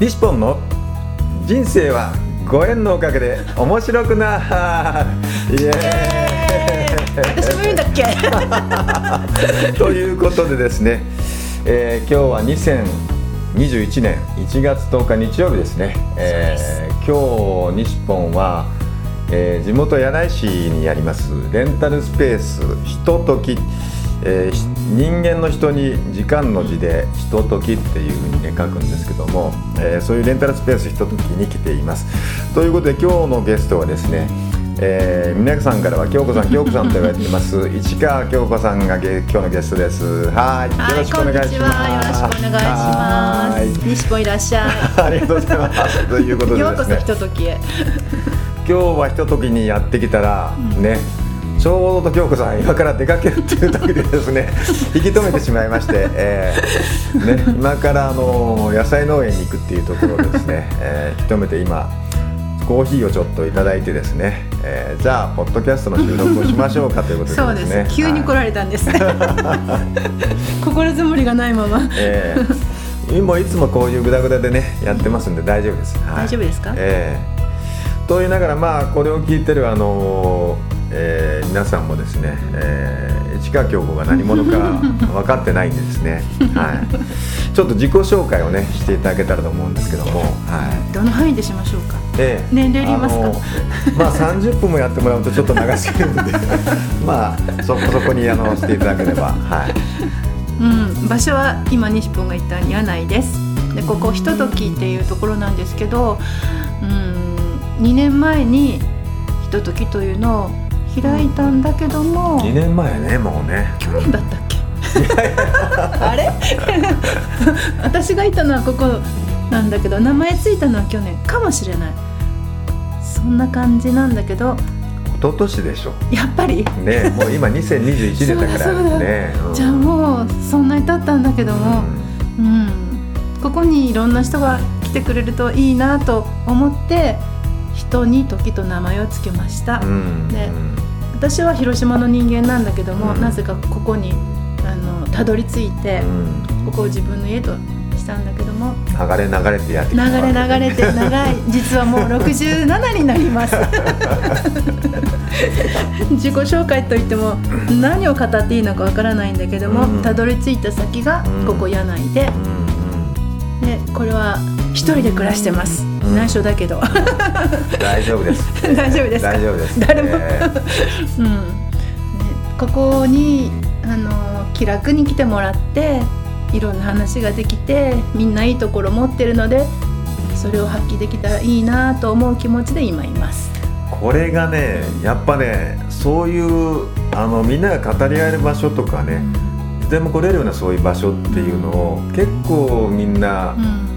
リシポンの人生はご縁のおかげで面白くなイエ 私も言うんだっけ？ー イということでですね、えー今日は2021年1月10日日曜日ですね、えー今日西ポンは、えー地元柳井市にありますレンタルスペースひととき、えーひ人間の人に時間の字でひとときっていうふうにね書くんですけども、えーそういうレンタルスペースひとときに来ています。ということで今日のゲストはですねえー皆さんからは京子さん京子さんと言われています。市川京子さんがゲ今日のゲストです。はい。はいよろしくお願いします。よろしくお願いしはい。ます西ポンいらっしゃ ありがとうございます。ということい ようこそひとときへ。今日はひとときにやってきたら、ねちょうど京子さん今から出かけるっていう時でですね 引き止めてしまいまして、えーね、今からあの野菜農園に行くっていうところでですね、えー引き止めて今コーヒーをちょっといただいてですね、えーじゃあポッドキャストの収録をしましょうかということでそうです。急に来られたんです。ね 心づもりがないまま。ええ今いつもこういうグダグダでねやってますんで大丈夫です。はい。大丈夫ですか？ええと言いながらまあこれを聞いてるあのえー皆さんもですね、えー、市川京子が何者か 分かってないんでですね、はい、ちょっと自己紹介をねしていただけたらと思うんですけども、はい。どの範囲でしましょうか？ええ年齢いりますか？あのまあ30分もやってもらうとちょっと長すぎるんで。まあそこそこにあのしていただければはい。うん、場所は今西ポンが言った柳井です。でここひとときっていうところなんですけど、うん、2年前にひとときというのを開いたんだけども。2年前ねもうね。去年だったっけ？あれ？私がいたのはここなんだけど名前ついたのは去年かもしれない。そんな感じなんだけど。一昨年でしょ。やっぱり？ねもう今2021年だからね。うん。じゃあもうそんなに経ったんだけども、うん、ここにいろんな人が来てくれるといいなと思って人に時と名前をつけました、うんうん。で私は広島の人間なんだけども、うん。なぜかここにあのたどり着いてう、ん。ここを自分の家としたんだけども流れ流れてやって流きた。れ流れて長い。実はもう67になります。自己紹介といっても何を語っていいのかわからないんだけども、うん。たどり着いた先がここ柳井で、うん。でこれは一人で暮らしてます、ん内緒だけど。うん大丈夫です。大丈夫ですか？大丈夫です。誰も。え うん、ね、ここにあの気楽に来てもらっていろんな話ができてみんないいところ持ってるのでそれを発揮できたらいいなと思う気持ちで今います。ーこれがねやっぱねそういうあのみんなが語り合える場所とかねいつでも来れるようなそういう場所っていうのを結構みんなうん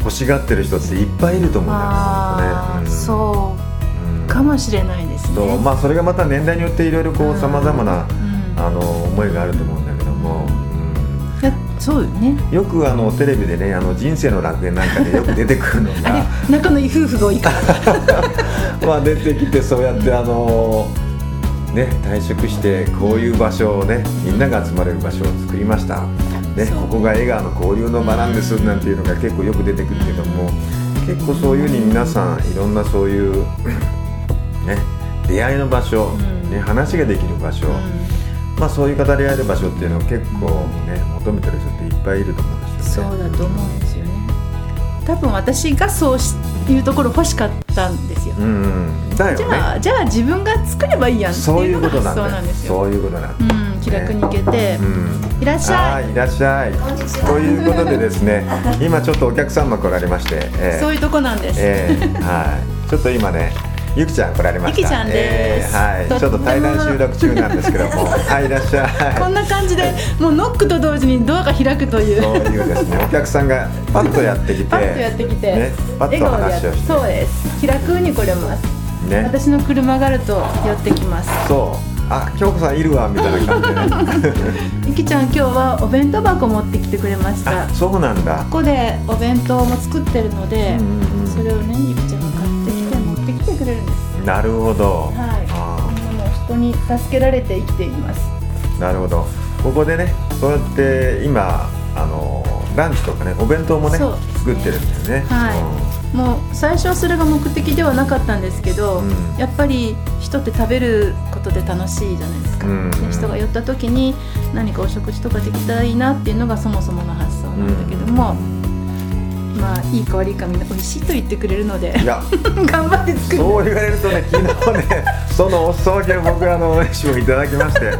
欲しがってる人っていっぱいいると思うんだよねあねそううん。かもしれないですね。まあそれがまた年代によっていろいろこうさまざまなうん。あの思いがあると思うんだけども、いやそうよね。うんよくあのテレビでねあの人生の楽園なんかでよく 出てくるのが。仲のいい夫婦が多いから。まあ出てきてそうやってあのね退職してこういう場所をねみんなが集まれる場所を作りました。ね、そうここが笑顔の交流の場なんですなんていうのが結構よく出てくるけども結構そういうふうに皆さんいろんなそういう ね出会いの場所、うんね、話ができる場所、まあ、そういう語り合える場所っていうのを結構ね求めてる人っていっぱいいると思うんですそよね。うだと思うんですよね。多分私がそうしいうところ欲しかったんですよ。うん、うん、だよじね。ゃあじゃあ自分が作ればいいやんってそういうういのが発ことなんですよ。そういうことなんだ、うん、気楽に行けて、うん。いらっしゃい。はいいらっしゃい。ということでですね今ちょっとお客様来られまして、えーそういうとこなんです。えーはい。ちょっと今ねゆきちゃん来られました。ゆきちゃんです。えーはい。ちょっと対談収録中なんですけども。はいいらっしゃい。こんな感じでもうノックと同時にドアが開くという。そういうですね。お客さんがパッとやってきてパッとやってきて、ね、パッと話をしてそうです。気楽に来れます、ね。私の車があると寄ってきます。そうあ京子さんいるわみたいな感じで。ねゆきちゃん今日はお弁当箱持ってきてくれました。あそうなんだ。ここでお弁当も作ってるので、うんうんうん。それをねゆきちゃんが買ってきて持ってきてくれるんです。なるほど、はい。もう人に助けられて生きています。ーなるほど。ここでねそうやって今あのランチとかねお弁当もねそう。作ってるんですね。はい。もう最初はそれが目的ではなかったんですけど、うん。やっぱり人って食べることで楽しいじゃないですか、うん。で人が寄った時に何かお食事とかできたらいいなっていうのがそもそもの発想なんだけども、まあいいか悪いかみんな美味しいと言ってくれるのでいや。頑張って作る。そう言われるとね昨日ね そのお裾分けを僕あのお飯をいただきまして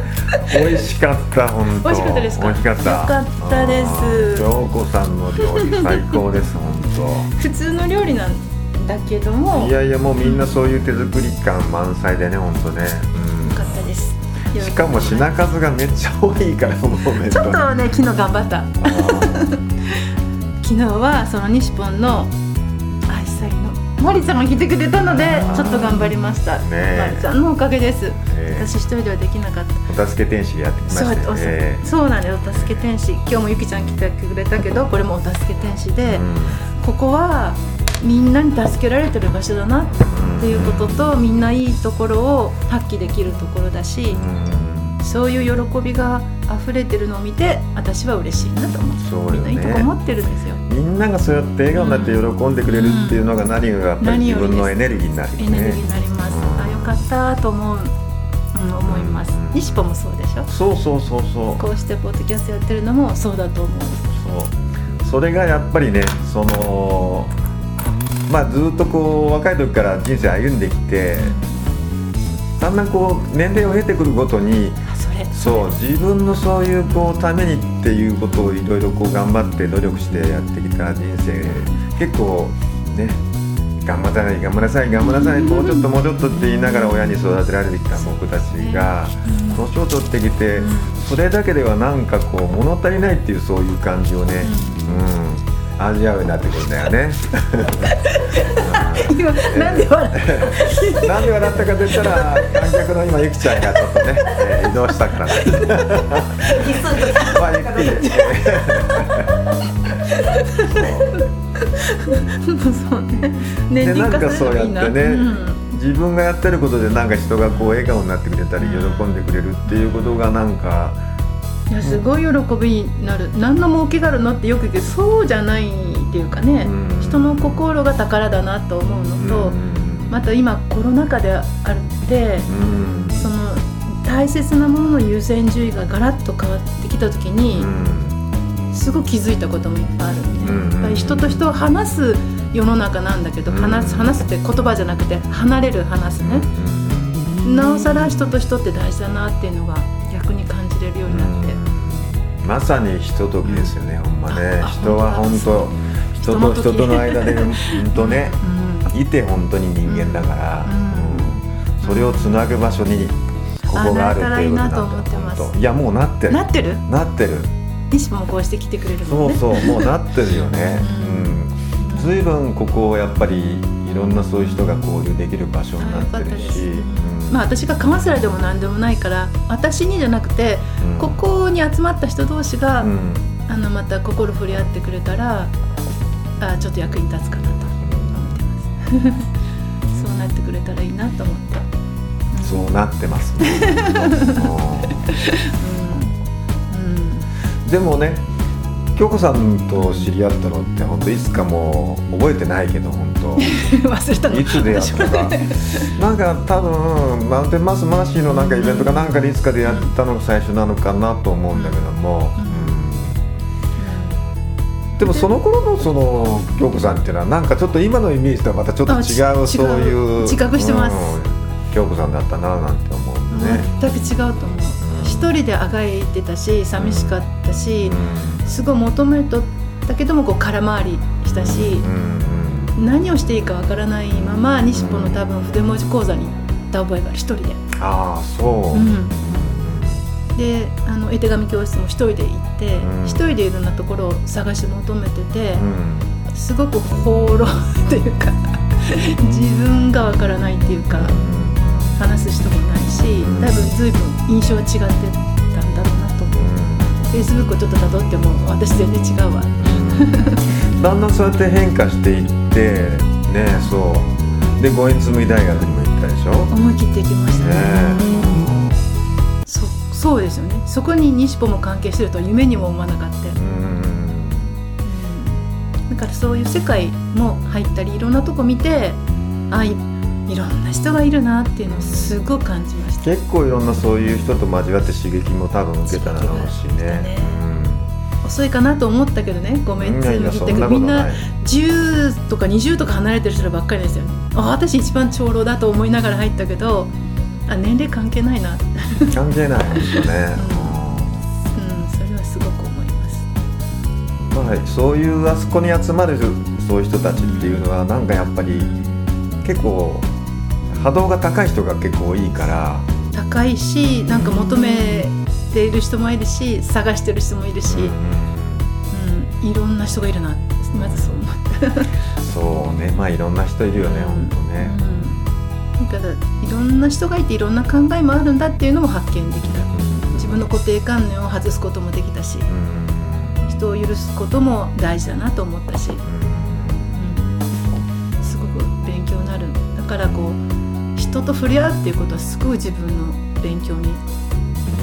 美味しかった本当。美味しかったですか？美味しかった。よかったです。京子さんの料理最高です本 普通の料理なんだけども当いやいやもうみんなそういう手作り感満載でね本当ね、よかったです。うん、しかも品数がめっちゃ多いからもう弁ちょ当っとね昨日頑張った。昨日はその西ポンの愛妻のマリちゃんが来てくれたのでちょっと頑張りました、マリちゃんのおかげです、ええ。私一人ではできなかった。お助け天使がやってきまそうおしたよねそうなんだよ。お助け天使。今日もゆきちゃん来てくれたけどこれもお助け天使で、ここはみんなに助けられてる場所だなっていうこととみんないいところを発揮できるところだしそういう喜びが溢れてるのを見て私は嬉しいなと思そうようみんないいとこね持ってるんですよ。みんながそうやって笑顔になって喜んでくれるっていうのが何がやっぱり自分のエネルギーになるよねエネルギーになります、うん。あよかったと思う、うん、思います。うん。西ポもそうでしょ？そうそうそうそう。こうしてポッドキャストやってるのもそうだと思う。そう。それがやっぱりねそのまあずっとこう若い時から人生歩んできてだんだんこう年齢を経てくるごとにあそう自分のそういうこうためにっていうことをいろいろこう頑張って努力してやってきた人生。結構ね頑張らない頑張らなさい頑張らなさいもうちょっともうちょっとって言いながら親に育てられてきた僕たちがうん。年を取ってきてそれだけではなんかこう物足りないっていうそういう感じをね、うん、味わうになってくるんだよね。今なんで笑っ なんで笑ったかと言ったら観客の今ゆきちゃんがちょっとね、えー移動したからです。まあゆっくり。そうね年でなんかそうやってね、うん自分がやってることでなんか人がこう笑顔になってくれたり喜んでくれるっていうことがなんかいやすごい喜びになる。何の儲けがあるのってよく言うけどそうじゃないっていうかね、うん。人の心が宝だなと思うのと、うん。また今コロナ禍であってうん。その大切なものの優先順位がガラッと変わってきた時うに、ん。すごく気づいたこともいっぱいあるんで、うん。やっぱり人と人を話す世の中なんだけど、うん。話す話すって言葉じゃなくて離れる話すね、なおさら人と人って大事だなっていうのが逆に感じれるようになって、うんまさにひとときですよね、ほんまね。あ人は本当人と人との間で本当ねいて本当に人間だから、うん。うん。それをつなぐ場所にここがあるっていうことなんだいいなと思ってます。本当。いやもうなってる。なってる？なってる。西もこうして来てくれるそうそうもうなってるよね。うん随分ここやっぱりいろんなそういう人が交流できる場所になってるし、うん。まあ私がカウンセラーでも何でもないから私にじゃなくて、うん。ここに集まった人同士が、うん。あのまた心触れ合ってくれたらあちょっと役に立つかなと思ってます。そうなってくれたらいいなと思って、そうなってますね、でもね京子さんと知り合ったのって本当いつかもう覚えてないけど本当。うん、忘れたの。いつ出会ったか。なんか多分マウンテンマスマーシーのなんかイベントかなんかでいつか出会ったのが最初なのかなと思うんだけども、うん。うんでもその頃のその京子さんっていうのはなんかちょっと今のイメージとはまたちょっと違あうちそういう。自覚してます。うん京子さんだったななんて思うね。全く違うと思う一人であがいてたし寂しかったし、すごい求めとったけどもこう空回りしたし、何をしていいかわからないまま西ポの多分筆文字講座に行った覚えがある一人で。ああそう、うん。であの絵手紙教室も一人で行ってうん。一、人でいろんなところを探し求めてて、うん。すごく放浪っていうか 自分がわからないっていうか話す人もいないしん多分随分印象は違ってたんだろうなと思う。フェイスブックをちょっと辿っても私全然違うわ。だんだんそうやって変化していってねそうで五円紬大学にも行ったでしょ？思い切っていきましたね。ねそそうですよね。そこに西ポも関係してるとは夢にも思わなかった。うんだからそういう世界も入ったりいろんなとこ見てあいいろんな人がいるなっていうのをすごく感じました。結構いろんなそういう人と交わって刺激も多分受けただろうしね。ね。遅いかなと思ったけどね。ごめうんつむぎってみんない10とか20とか離れてる人ばっかりですよね。あ私一番長老だと思いながら入ったけどあ年齢関係ないな。うん関係ない本当ね、それはすごく思います。うんまあ、そういうあそこに集まるそういう人たちっていうのはなんかやっぱり結構波動が高い人が結構多いから、高いしなんか求めている人もいるし探してる人もいるし、うん、いろんな人がいるな。まずそう思った。そうね。まあいろんな人いるよね、うん。本当ね、うん、だからいろんな人がいていろんな考えもあるんだっていうのも発見できた。自分の固定観念を外すこともできたし。うん。人を許すことも大事だなと思ったし、うん、すごく勉強になる。だからこう人と触れ合うっていうことはすごい自分の勉強に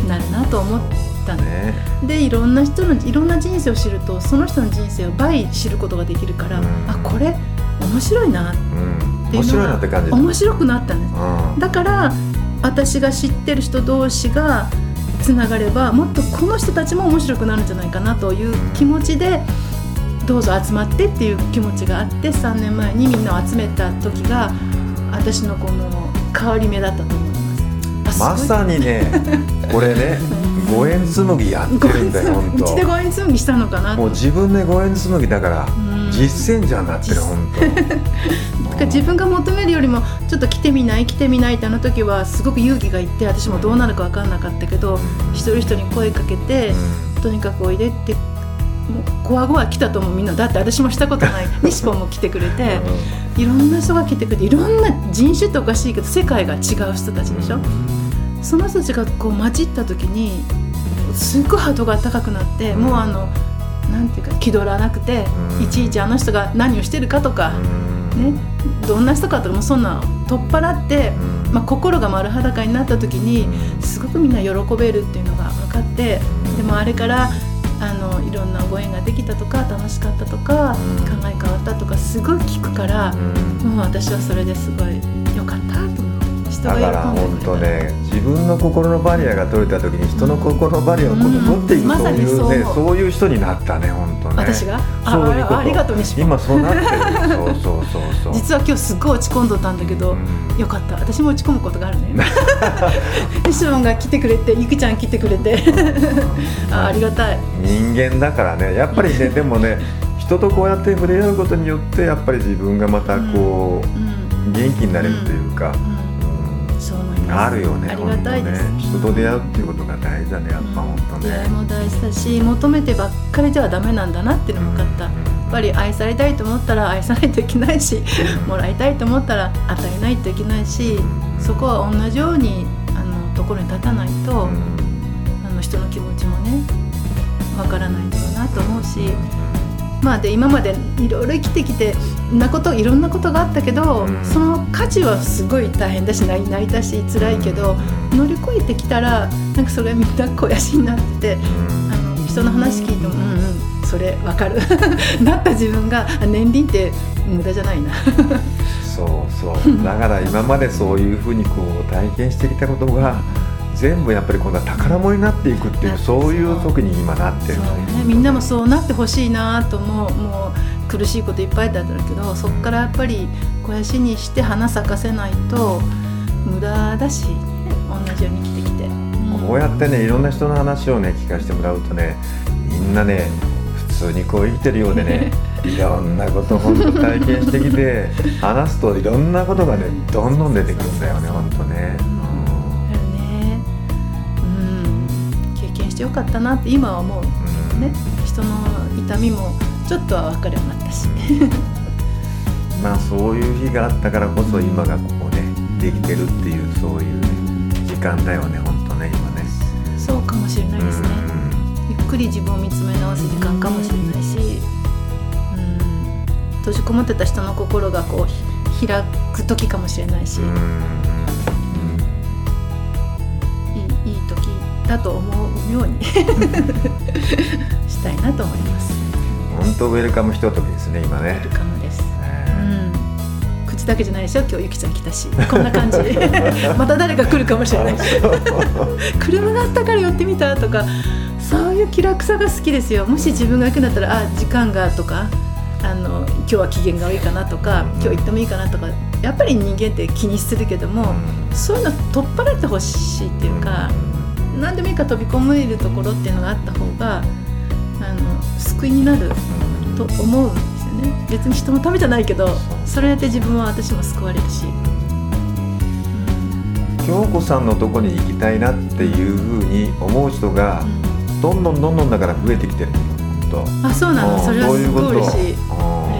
なるなと思ったの、ね。でいろんな人のいろんな人生を知るとその人の人生を倍知ることができるから、うん。あこれ面白いな。うん。っていうのが面白いなって感じ面白くなったんですうん。だから私が知ってる人同士がつながればもっとこの人たちも面白くなるんじゃないかなという気持ちでどうぞ集まってっていう気持ちがあって3年前にみんなを集めた時が私のこの変わり目だったと思います。まさにね これね五円紬やってるんだよ本うちで当ご縁紬したのかなもう自分で五円紬だからうん。実践者になってる本 だから自分が求めるよりもちょっと来てみない来てみないってあの時はすごく勇気がいって私もどうなるか分かんなかったけど一人一人に声かけて、とにかくおいでってもうこわごわ来たと思うみんなだって私もしたことない。西ポンも来てくれていろんな人が来てくれていろんな人種っておかしいけど世界が違う人たちでしょ？その人たちがこう混じった時にすっごいハートが高くなって、もうあのなんていうか気取らなくて、うん。いちいちあの人が何をしてるかとか、ね、どんな人かとかもうそんなの取っ払って、まあ、心が丸裸になった時にすごくみんな喜べるっていうのが分かってでもあれからあのいろんなご縁ができたとか楽しかったとか、うん。考え変わったとかすごい聞くから、もう私はそれですごいだから本当。ね自分の心のバリアが取れた時に人の心のバリアを今度取っていく、うん。そういうねまそう。いう人になったね本当ね。私が？あそういうこと。あありがとう西本今そうなってる。そうそうそうそう。実は今日すっごい落ち込んどったんだけど、うん。よかった。私も落ち込むことがあるね。西本が来てくれてゆきちゃん来てくれて。あありがたい。人間だからね。やっぱりね でもね人とこうやって触れ合うことによってやっぱり自分がまたこう、うん元気になれるというか、うんうんそう思いますあるよねありがたいです、本当ね。人と出会うっていうことが大事だねやっぱ本当ね。出会いも大事だし求めてばっかりではダメなんだなっていうのも分かった、やっぱり愛されたいと思ったら愛さないといけないしもらいたいと思ったら与えないといけないしそこは同じようにあのところに立たないと、うん。あの人の気持ちもねわからないんだろうなと思うし。まあで今までいろいろ生きてきてなこといろんなことがあったけど、うん。その価値はすごい大変だし泣いたし辛いけど、乗り越えてきたらなんかそれはみんな肥やしになっててあの人の話聞いてもうんうんそれわかる。なった自分があ年輪って無駄じゃないな。そうそう。だから今までそういうふうにこう体験してきたことが全部やっぱり今度は宝物になっていくっていうそういう時に今なってるそうねみんなもそうなってほしいなと思うもう苦しいこといっぱいだったけどそこからやっぱり肥やしにして花咲かせないと無駄だし、ね、同じように生きてきて、うん。こうやってねいろんな人の話をね聞かせてもらうとねみんなね普通にこう生きてるようでね いろんなこと本当体験してきて話すといろんなことがねどんどん出てくるんだよね本当ねしてよかったなって今は思ううん。ね。人の痛みもちょっとは分かるようになったし。まあそういう日があったからこそ今がここねできてるっていうそういう、ね、時間だよね本当ね今ね。そうかもしれないですね。ゆっくり自分を見つめ直す時間かもしれないし。うん。閉じこもってた人の心がこうひ開く時かもしれないし、うんだと思うように したいなと思います。本当ウェルカムひとときですね今ねウェル。カムです。うねん。口だけじゃないでしょ。今日ゆきちゃん来たし、こんな感じ。また誰か来るかもしれないし。車があったから寄ってみたとか、そういう気楽さが好きですよ。もし自分が行くんだったら、あ、時間がとか。あの今日は機嫌が悪いかなとか今日行ってもいいかなとかやっぱり人間って気にするけども、そういうの取っ払ってほしいっていうか、何でもいいから飛び込めるところっていうのがあった方があの救いになると思うんですよね。別に人のためじゃないけどそれで自分は私も救われるし、京子さんのとこに行きたいなっていうふうに思う人がどんどんどんどんだから増えてきてるの本当あそうなの。うん。それはすごい嬉しい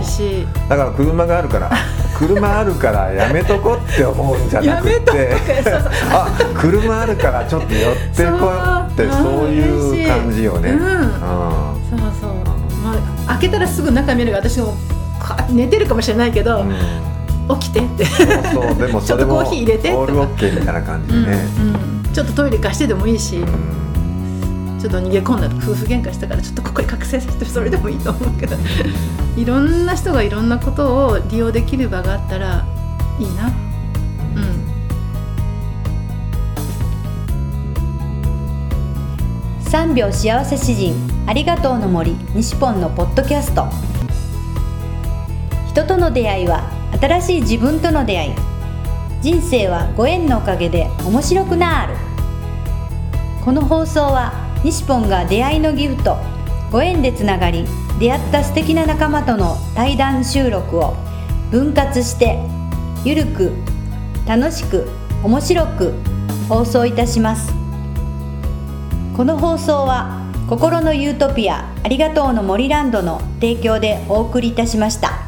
し。いだから車があるから 車あるからやめとこって思うんじゃなくて。あ車あるからちょっと寄ってこいってそう。いう感じよね。うん。うんそうそう。まあ開けたらすぐ中見るが私も寝てるかもしれないけど、うん。起きてって、そうでもそれもオールオッケーみたいな感じうんでね。うん。ちょっとトイレ貸してでもいいし、うんちょっと逃げ込んだ夫婦喧嘩したからちょっとここに覚醒させてそれでもいいと思うけど。いろんな人がいろんなことを利用できる場があったらいいな。うん。3秒幸せ詩人ありがとうの森西ポンのポッドキャスト。人との出会いは新しい自分との出会い。人生はご縁のおかげで面白くなる。この放送は西ポンが出会いのギフトご縁でつながり出会った素敵な仲間との対談収録を分割してゆるく楽しく面白く放送いたしますこの放送は心のユートピアありがとうの森ランドの提供でお送りいたしました。